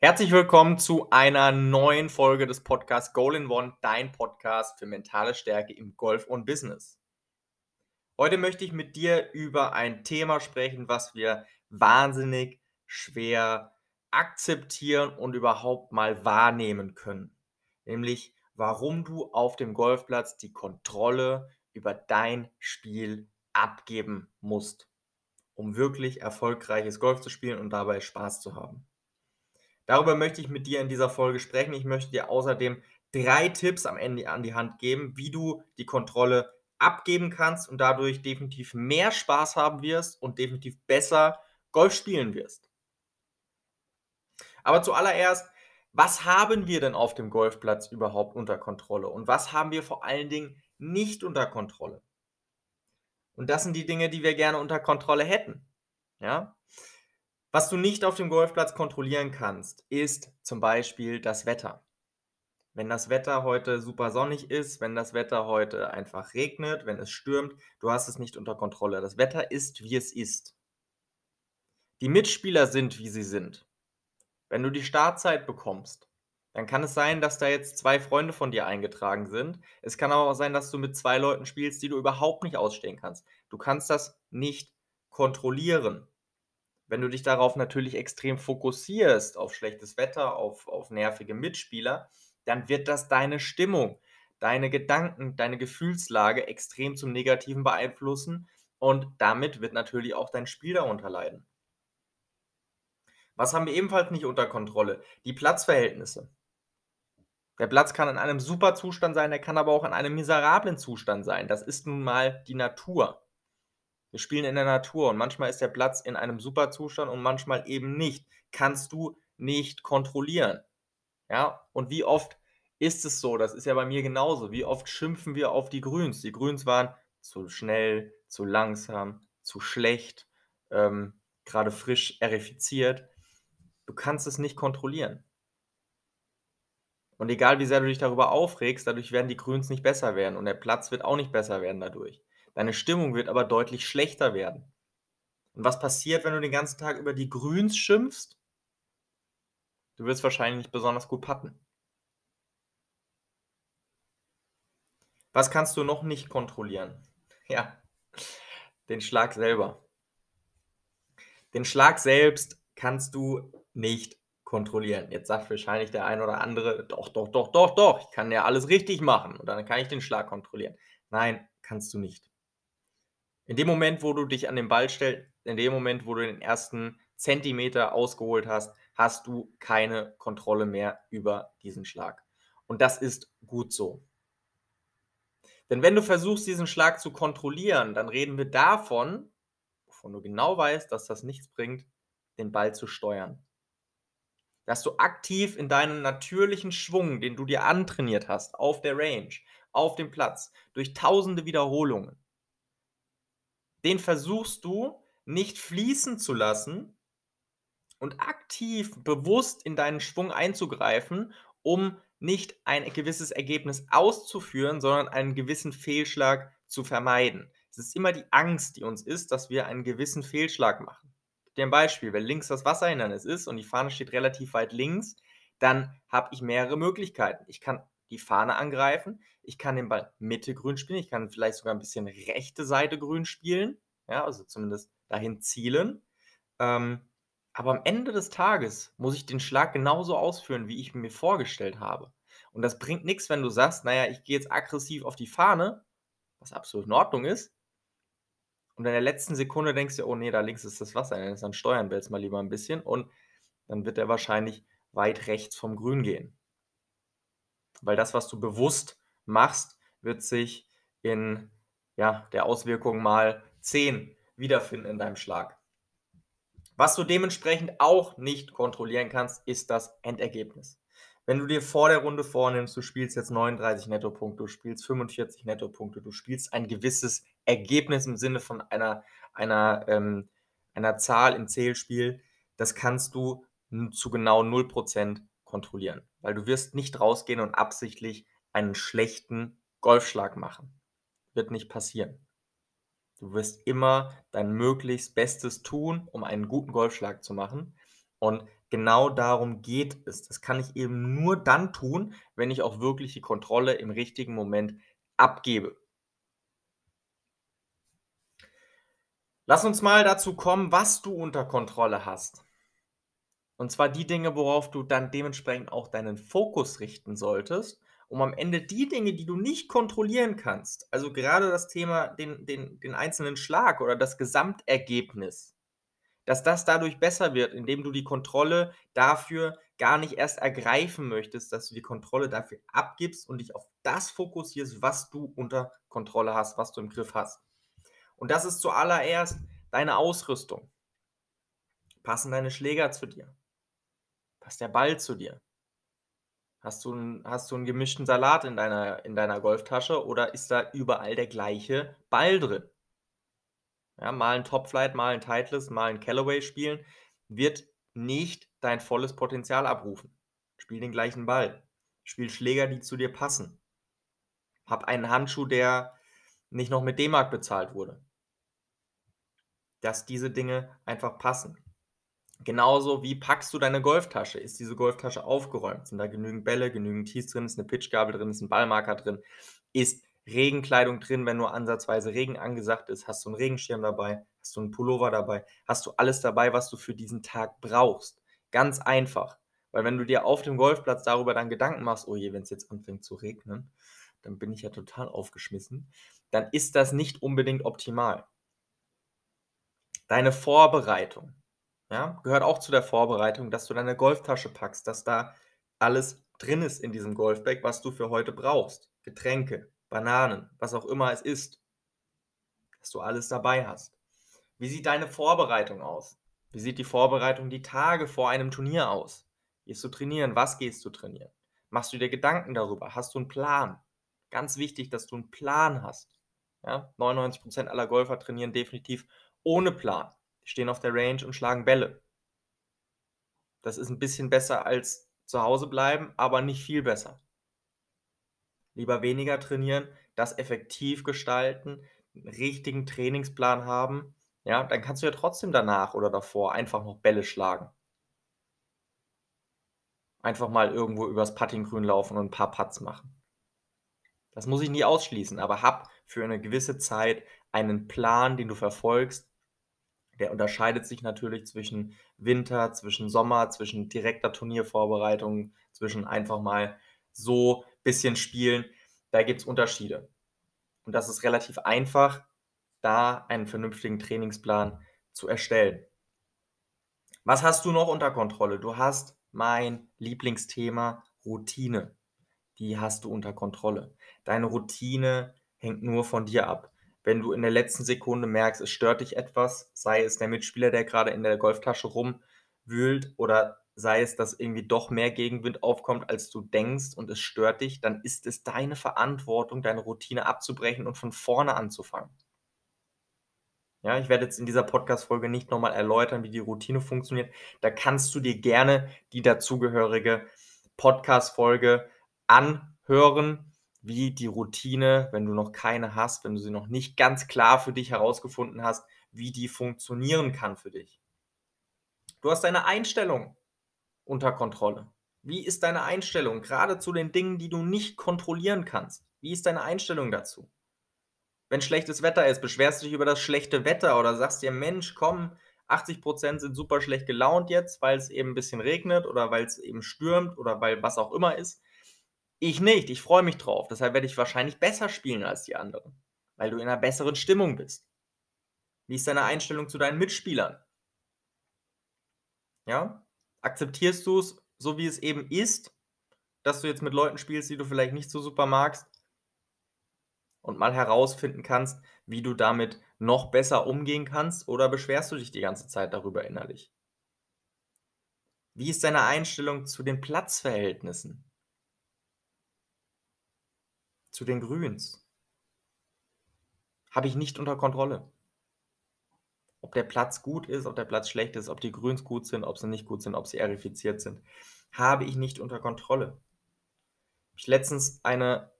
Herzlich willkommen zu einer neuen Folge des Podcasts Goal in One, dein Podcast für mentale Stärke im Golf und Business. Heute möchte ich mit dir über ein Thema sprechen, was wir wahnsinnig schwer akzeptieren und überhaupt mal wahrnehmen können. Nämlich, warum du auf dem Golfplatz die Kontrolle über dein Spiel abgeben musst, um wirklich erfolgreiches Golf zu spielen und dabei Spaß zu haben. Darüber möchte ich mit dir in dieser Folge sprechen. Ich möchte dir außerdem drei Tipps am Ende an die Hand geben, wie du die Kontrolle abgeben kannst und dadurch definitiv mehr Spaß haben wirst und definitiv besser Golf spielen wirst. Aber zuallererst, was haben wir denn auf dem Golfplatz überhaupt unter Kontrolle und was haben wir vor allen Dingen nicht unter Kontrolle? Und das sind die Dinge, die wir gerne unter Kontrolle hätten. Ja? Was du nicht auf dem Golfplatz kontrollieren kannst, ist zum Beispiel das Wetter. Wenn das Wetter heute super sonnig ist, wenn das Wetter heute einfach regnet, wenn es stürmt, du hast es nicht unter Kontrolle. Das Wetter ist, wie es ist. Die Mitspieler sind, wie sie sind. Wenn du die Startzeit bekommst, dann kann es sein, dass da jetzt zwei Freunde von dir eingetragen sind. Es kann aber auch sein, dass du mit zwei Leuten spielst, die du überhaupt nicht ausstehen kannst. Du kannst das nicht kontrollieren. Wenn du dich darauf natürlich extrem fokussierst, auf schlechtes Wetter, auf, auf nervige Mitspieler, dann wird das deine Stimmung, deine Gedanken, deine Gefühlslage extrem zum Negativen beeinflussen und damit wird natürlich auch dein Spiel darunter leiden. Was haben wir ebenfalls nicht unter Kontrolle? Die Platzverhältnisse. Der Platz kann in einem super Zustand sein, der kann aber auch in einem miserablen Zustand sein. Das ist nun mal die Natur. Wir spielen in der Natur und manchmal ist der Platz in einem super Zustand und manchmal eben nicht. Kannst du nicht kontrollieren. Ja, und wie oft ist es so? Das ist ja bei mir genauso. Wie oft schimpfen wir auf die Grüns? Die Grüns waren zu schnell, zu langsam, zu schlecht, ähm, gerade frisch erifiziert. Du kannst es nicht kontrollieren. Und egal wie sehr du dich darüber aufregst, dadurch werden die Grüns nicht besser werden und der Platz wird auch nicht besser werden dadurch. Deine Stimmung wird aber deutlich schlechter werden. Und was passiert, wenn du den ganzen Tag über die Grüns schimpfst? Du wirst wahrscheinlich nicht besonders gut patten. Was kannst du noch nicht kontrollieren? Ja, den Schlag selber. Den Schlag selbst kannst du nicht kontrollieren. Jetzt sagt wahrscheinlich der ein oder andere, doch, doch, doch, doch, doch, ich kann ja alles richtig machen und dann kann ich den Schlag kontrollieren. Nein, kannst du nicht. In dem Moment, wo du dich an den Ball stellst, in dem Moment, wo du den ersten Zentimeter ausgeholt hast, hast du keine Kontrolle mehr über diesen Schlag. Und das ist gut so. Denn wenn du versuchst, diesen Schlag zu kontrollieren, dann reden wir davon, wovon du genau weißt, dass das nichts bringt, den Ball zu steuern. Dass du aktiv in deinen natürlichen Schwung, den du dir antrainiert hast, auf der Range, auf dem Platz, durch tausende Wiederholungen, den versuchst du nicht fließen zu lassen und aktiv bewusst in deinen Schwung einzugreifen, um nicht ein gewisses Ergebnis auszuführen, sondern einen gewissen Fehlschlag zu vermeiden. Es ist immer die Angst, die uns ist, dass wir einen gewissen Fehlschlag machen. Ein Beispiel, wenn links das Wasserhindernis ist und die Fahne steht relativ weit links, dann habe ich mehrere Möglichkeiten. Ich kann die Fahne angreifen. Ich kann den Ball Mitte grün spielen. Ich kann vielleicht sogar ein bisschen rechte Seite grün spielen. Ja, also zumindest dahin zielen. Ähm, aber am Ende des Tages muss ich den Schlag genauso ausführen, wie ich mir vorgestellt habe. Und das bringt nichts, wenn du sagst, naja, ich gehe jetzt aggressiv auf die Fahne, was absolut in Ordnung ist. Und in der letzten Sekunde denkst du, oh nee, da links ist das Wasser, dann steuern wir jetzt mal lieber ein bisschen. Und dann wird er wahrscheinlich weit rechts vom Grün gehen. Weil das, was du bewusst machst, wird sich in ja, der Auswirkung mal 10 wiederfinden in deinem Schlag. Was du dementsprechend auch nicht kontrollieren kannst, ist das Endergebnis. Wenn du dir vor der Runde vornimmst, du spielst jetzt 39 Nettopunkte, du spielst 45 Nettopunkte, du spielst ein gewisses Ergebnis im Sinne von einer, einer, ähm, einer Zahl im Zählspiel, das kannst du zu genau 0% kontrollieren, weil du wirst nicht rausgehen und absichtlich einen schlechten Golfschlag machen. Wird nicht passieren. Du wirst immer dein möglichst Bestes tun, um einen guten Golfschlag zu machen. Und genau darum geht es. Das kann ich eben nur dann tun, wenn ich auch wirklich die Kontrolle im richtigen Moment abgebe. Lass uns mal dazu kommen, was du unter Kontrolle hast. Und zwar die Dinge, worauf du dann dementsprechend auch deinen Fokus richten solltest, um am Ende die Dinge, die du nicht kontrollieren kannst, also gerade das Thema, den, den, den einzelnen Schlag oder das Gesamtergebnis, dass das dadurch besser wird, indem du die Kontrolle dafür gar nicht erst ergreifen möchtest, dass du die Kontrolle dafür abgibst und dich auf das fokussierst, was du unter Kontrolle hast, was du im Griff hast. Und das ist zuallererst deine Ausrüstung. Passen deine Schläger zu dir? Passt der Ball zu dir? Hast du, einen, hast du einen gemischten Salat in deiner, in deiner Golftasche oder ist da überall der gleiche Ball drin? Ja, mal ein Topflight, mal ein Titleist, mal ein Callaway spielen, wird nicht dein volles Potenzial abrufen. Spiel den gleichen Ball. Spiel Schläger, die zu dir passen. Hab einen Handschuh, der nicht noch mit D-Mark bezahlt wurde dass diese Dinge einfach passen. Genauso wie packst du deine Golftasche? Ist diese Golftasche aufgeräumt? Sind da genügend Bälle, genügend Tees drin? Ist eine Pitchgabel drin? Ist ein Ballmarker drin? Ist Regenkleidung drin, wenn nur ansatzweise Regen angesagt ist? Hast du einen Regenschirm dabei? Hast du einen Pullover dabei? Hast du alles dabei, was du für diesen Tag brauchst? Ganz einfach. Weil wenn du dir auf dem Golfplatz darüber dann Gedanken machst, oh je, wenn es jetzt anfängt zu regnen, dann bin ich ja total aufgeschmissen, dann ist das nicht unbedingt optimal. Deine Vorbereitung, ja, gehört auch zu der Vorbereitung, dass du deine Golftasche packst, dass da alles drin ist in diesem Golfbag, was du für heute brauchst. Getränke, Bananen, was auch immer es ist. Dass du alles dabei hast. Wie sieht deine Vorbereitung aus? Wie sieht die Vorbereitung die Tage vor einem Turnier aus? Gehst du trainieren? Was gehst du trainieren? Machst du dir Gedanken darüber? Hast du einen Plan? Ganz wichtig, dass du einen Plan hast. Ja? 99% aller Golfer trainieren definitiv ohne Plan. Stehen auf der Range und schlagen Bälle. Das ist ein bisschen besser als zu Hause bleiben, aber nicht viel besser. Lieber weniger trainieren, das effektiv gestalten, einen richtigen Trainingsplan haben. Ja, dann kannst du ja trotzdem danach oder davor einfach noch Bälle schlagen. Einfach mal irgendwo übers Puttinggrün laufen und ein paar Putts machen. Das muss ich nie ausschließen, aber hab für eine gewisse Zeit einen Plan, den du verfolgst, der unterscheidet sich natürlich zwischen Winter, zwischen Sommer, zwischen direkter Turniervorbereitung, zwischen einfach mal so bisschen spielen. Da gibt es Unterschiede. Und das ist relativ einfach, da einen vernünftigen Trainingsplan zu erstellen. Was hast du noch unter Kontrolle? Du hast mein Lieblingsthema Routine. Die hast du unter Kontrolle. Deine Routine hängt nur von dir ab wenn du in der letzten Sekunde merkst, es stört dich etwas, sei es der Mitspieler, der gerade in der Golftasche rumwühlt oder sei es, dass irgendwie doch mehr Gegenwind aufkommt, als du denkst und es stört dich, dann ist es deine Verantwortung, deine Routine abzubrechen und von vorne anzufangen. Ja, ich werde jetzt in dieser Podcast-Folge nicht nochmal erläutern, wie die Routine funktioniert. Da kannst du dir gerne die dazugehörige Podcast-Folge anhören wie die Routine, wenn du noch keine hast, wenn du sie noch nicht ganz klar für dich herausgefunden hast, wie die funktionieren kann für dich. Du hast deine Einstellung unter Kontrolle. Wie ist deine Einstellung gerade zu den Dingen, die du nicht kontrollieren kannst? Wie ist deine Einstellung dazu? Wenn schlechtes Wetter ist, beschwerst du dich über das schlechte Wetter oder sagst dir, Mensch, komm, 80% sind super schlecht gelaunt jetzt, weil es eben ein bisschen regnet oder weil es eben stürmt oder weil was auch immer ist. Ich nicht, ich freue mich drauf. Deshalb werde ich wahrscheinlich besser spielen als die anderen, weil du in einer besseren Stimmung bist. Wie ist deine Einstellung zu deinen Mitspielern? Ja? Akzeptierst du es so, wie es eben ist, dass du jetzt mit Leuten spielst, die du vielleicht nicht so super magst? Und mal herausfinden kannst, wie du damit noch besser umgehen kannst oder beschwerst du dich die ganze Zeit darüber innerlich? Wie ist deine Einstellung zu den Platzverhältnissen? Zu den Grüns habe ich nicht unter Kontrolle. Ob der Platz gut ist, ob der Platz schlecht ist, ob die Grüns gut sind, ob sie nicht gut sind, ob sie erifiziert sind, habe ich nicht unter Kontrolle. Ich letztens eine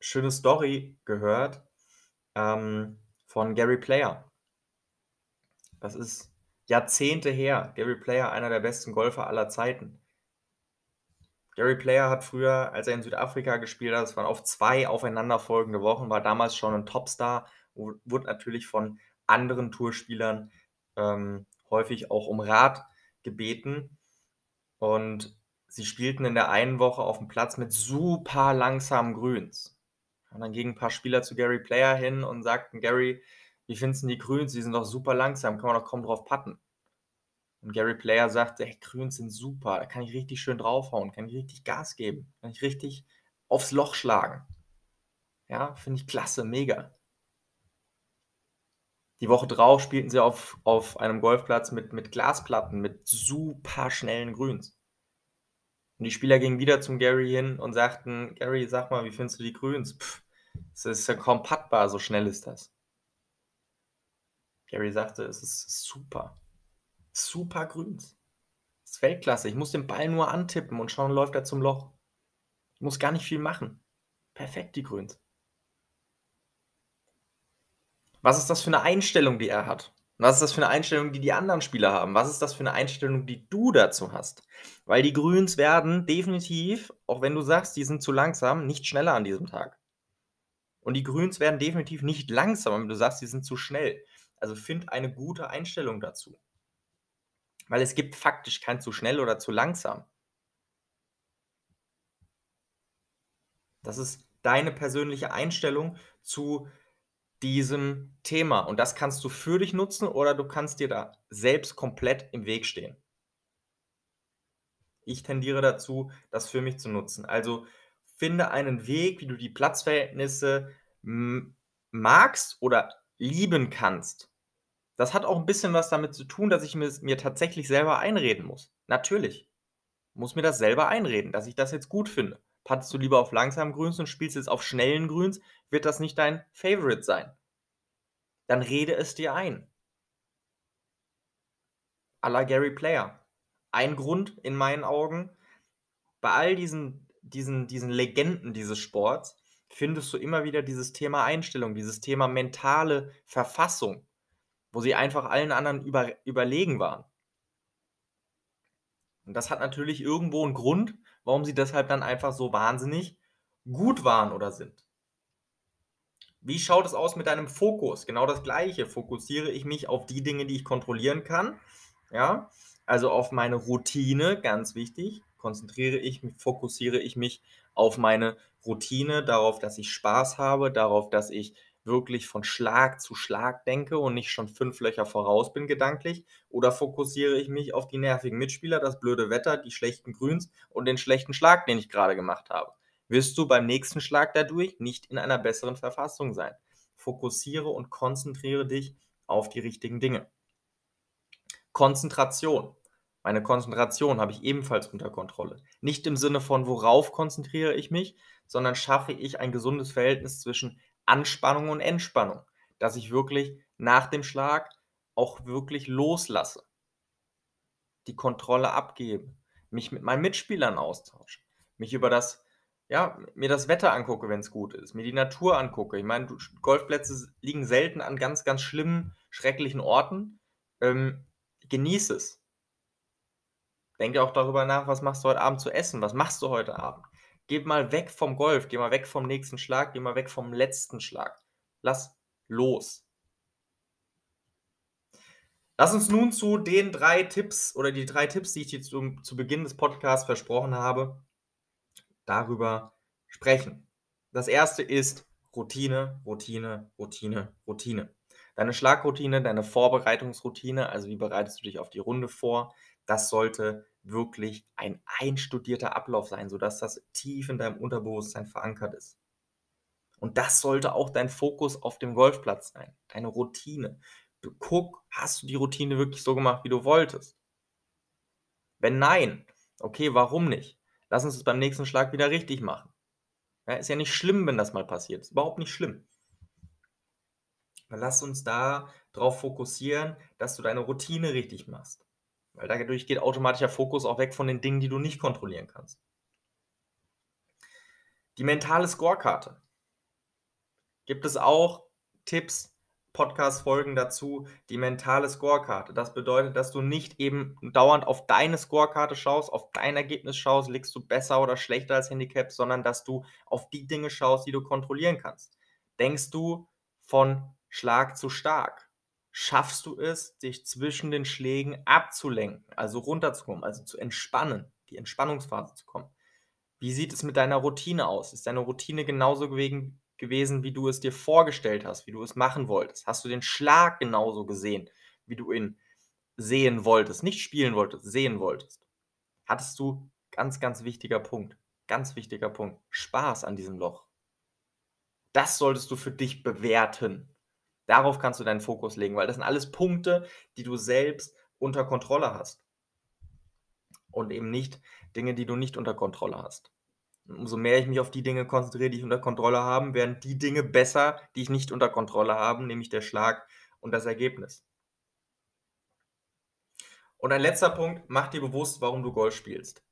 schöne Story gehört ähm, von Gary Player. Das ist Jahrzehnte her. Gary Player, einer der besten Golfer aller Zeiten. Gary Player hat früher, als er in Südafrika gespielt hat, das waren auf zwei aufeinanderfolgende Wochen, war damals schon ein Topstar, wurde natürlich von anderen Tourspielern ähm, häufig auch um Rat gebeten. Und sie spielten in der einen Woche auf dem Platz mit super langsamen Grüns. Und dann gingen ein paar Spieler zu Gary Player hin und sagten, Gary, wie findest du die Grüns? Die sind doch super langsam, kann man doch kaum drauf patten. Und Gary Player sagte, hey, Grüns sind super, da kann ich richtig schön draufhauen, kann ich richtig Gas geben, kann ich richtig aufs Loch schlagen. Ja, finde ich klasse, mega. Die Woche drauf spielten sie auf, auf einem Golfplatz mit, mit Glasplatten, mit super schnellen Grüns. Und die Spieler gingen wieder zum Gary hin und sagten, Gary, sag mal, wie findest du die Grüns? Pff, das ist ja kaum so schnell ist das. Gary sagte, es ist super. Super Grüns. Das ist Weltklasse. Ich muss den Ball nur antippen und schauen, läuft er zum Loch. Ich muss gar nicht viel machen. Perfekt, die Grüns. Was ist das für eine Einstellung, die er hat? Was ist das für eine Einstellung, die die anderen Spieler haben? Was ist das für eine Einstellung, die du dazu hast? Weil die Grüns werden definitiv, auch wenn du sagst, die sind zu langsam, nicht schneller an diesem Tag. Und die Grüns werden definitiv nicht langsamer, wenn du sagst, die sind zu schnell. Also find eine gute Einstellung dazu. Weil es gibt faktisch kein zu schnell oder zu langsam. Das ist deine persönliche Einstellung zu diesem Thema. Und das kannst du für dich nutzen oder du kannst dir da selbst komplett im Weg stehen. Ich tendiere dazu, das für mich zu nutzen. Also finde einen Weg, wie du die Platzverhältnisse magst oder lieben kannst. Das hat auch ein bisschen was damit zu tun, dass ich mir, mir tatsächlich selber einreden muss. Natürlich. Muss mir das selber einreden, dass ich das jetzt gut finde. Pattest du lieber auf langsamen Grüns und spielst jetzt auf schnellen Grüns, wird das nicht dein Favorite sein. Dann rede es dir ein. A la Gary Player. Ein Grund in meinen Augen, bei all diesen, diesen, diesen Legenden dieses Sports, findest du immer wieder dieses Thema Einstellung, dieses Thema mentale Verfassung wo sie einfach allen anderen über, überlegen waren. Und das hat natürlich irgendwo einen Grund, warum sie deshalb dann einfach so wahnsinnig gut waren oder sind. Wie schaut es aus mit deinem Fokus? Genau das gleiche. Fokussiere ich mich auf die Dinge, die ich kontrollieren kann? Ja, also auf meine Routine, ganz wichtig. Konzentriere ich mich, fokussiere ich mich auf meine Routine, darauf, dass ich Spaß habe, darauf, dass ich wirklich von Schlag zu Schlag denke und nicht schon fünf Löcher voraus bin gedanklich? Oder fokussiere ich mich auf die nervigen Mitspieler, das blöde Wetter, die schlechten Grüns und den schlechten Schlag, den ich gerade gemacht habe? Wirst du beim nächsten Schlag dadurch nicht in einer besseren Verfassung sein. Fokussiere und konzentriere dich auf die richtigen Dinge. Konzentration. Meine Konzentration habe ich ebenfalls unter Kontrolle. Nicht im Sinne von, worauf konzentriere ich mich, sondern schaffe ich ein gesundes Verhältnis zwischen Anspannung und Entspannung, dass ich wirklich nach dem Schlag auch wirklich loslasse, die Kontrolle abgebe, mich mit meinen Mitspielern austausche, mich über das, ja, mir das Wetter angucke, wenn es gut ist, mir die Natur angucke. Ich meine, Golfplätze liegen selten an ganz, ganz schlimmen, schrecklichen Orten. Ähm, genieße es. Denke auch darüber nach, was machst du heute Abend zu essen, was machst du heute Abend. Geh mal weg vom Golf, geh mal weg vom nächsten Schlag, geh mal weg vom letzten Schlag. Lass los. Lass uns nun zu den drei Tipps oder die drei Tipps, die ich dir zu, zu Beginn des Podcasts versprochen habe, darüber sprechen. Das erste ist Routine, Routine, Routine, Routine. Deine Schlagroutine, deine Vorbereitungsroutine, also wie bereitest du dich auf die Runde vor, das sollte wirklich ein einstudierter Ablauf sein, sodass das tief in deinem Unterbewusstsein verankert ist. Und das sollte auch dein Fokus auf dem Golfplatz sein, deine Routine. Du guck, hast du die Routine wirklich so gemacht, wie du wolltest? Wenn nein, okay, warum nicht? Lass uns es beim nächsten Schlag wieder richtig machen. Ja, ist ja nicht schlimm, wenn das mal passiert. Ist überhaupt nicht schlimm. Aber lass uns da drauf fokussieren, dass du deine Routine richtig machst. Weil dadurch geht automatisch der Fokus auch weg von den Dingen, die du nicht kontrollieren kannst. Die mentale Scorekarte. Gibt es auch Tipps, Podcast-Folgen dazu die mentale Scorekarte. Das bedeutet, dass du nicht eben dauernd auf deine Scorekarte schaust, auf dein Ergebnis schaust, liegst du besser oder schlechter als Handicap, sondern dass du auf die Dinge schaust, die du kontrollieren kannst. Denkst du von Schlag zu stark? Schaffst du es, dich zwischen den Schlägen abzulenken, also runterzukommen, also zu entspannen, die Entspannungsphase zu kommen? Wie sieht es mit deiner Routine aus? Ist deine Routine genauso gewesen, gewesen, wie du es dir vorgestellt hast, wie du es machen wolltest? Hast du den Schlag genauso gesehen, wie du ihn sehen wolltest, nicht spielen wolltest, sehen wolltest? Hattest du, ganz, ganz wichtiger Punkt, ganz wichtiger Punkt, Spaß an diesem Loch? Das solltest du für dich bewerten. Darauf kannst du deinen Fokus legen, weil das sind alles Punkte, die du selbst unter Kontrolle hast. Und eben nicht Dinge, die du nicht unter Kontrolle hast umso mehr ich mich auf die Dinge konzentriere, die ich unter Kontrolle habe, werden die Dinge besser, die ich nicht unter Kontrolle habe, nämlich der Schlag und das Ergebnis. Und ein letzter Punkt, mach dir bewusst, warum du Golf spielst.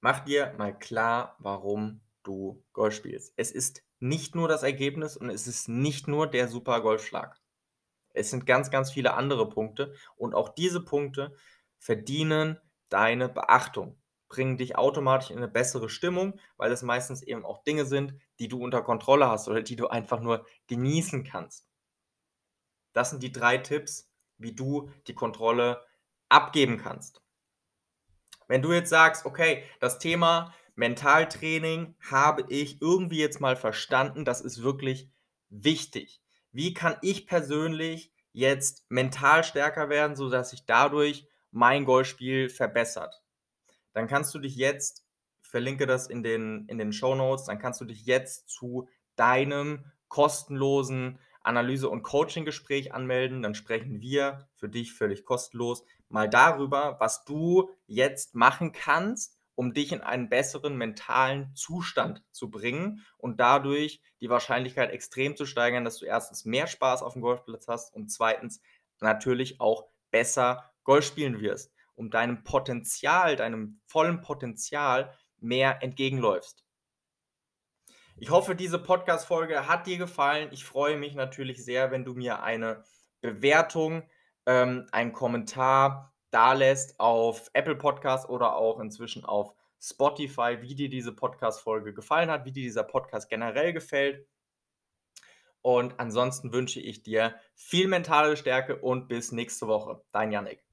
Mach dir mal klar, warum du Golf spielst. Es ist nicht nur das Ergebnis und es ist nicht nur der super Golfschlag. Es sind ganz, ganz viele andere Punkte und auch diese Punkte verdienen deine Beachtung bringen dich automatisch in eine bessere Stimmung, weil es meistens eben auch Dinge sind, die du unter Kontrolle hast oder die du einfach nur genießen kannst. Das sind die drei Tipps, wie du die Kontrolle abgeben kannst. Wenn du jetzt sagst, okay, das Thema Mentaltraining habe ich irgendwie jetzt mal verstanden, das ist wirklich wichtig. Wie kann ich persönlich jetzt mental stärker werden, sodass sich dadurch mein Golfspiel verbessert? dann kannst du dich jetzt, ich verlinke das in den, in den Show Notes, dann kannst du dich jetzt zu deinem kostenlosen Analyse- und Coaching-Gespräch anmelden. Dann sprechen wir für dich völlig kostenlos mal darüber, was du jetzt machen kannst, um dich in einen besseren mentalen Zustand zu bringen und dadurch die Wahrscheinlichkeit extrem zu steigern, dass du erstens mehr Spaß auf dem Golfplatz hast und zweitens natürlich auch besser Golf spielen wirst um deinem Potenzial, deinem vollen Potenzial mehr entgegenläufst. Ich hoffe, diese Podcast-Folge hat dir gefallen. Ich freue mich natürlich sehr, wenn du mir eine Bewertung, ähm, einen Kommentar da lässt auf Apple Podcast oder auch inzwischen auf Spotify, wie dir diese Podcast-Folge gefallen hat, wie dir dieser Podcast generell gefällt. Und ansonsten wünsche ich dir viel mentale Stärke und bis nächste Woche. Dein Yannick.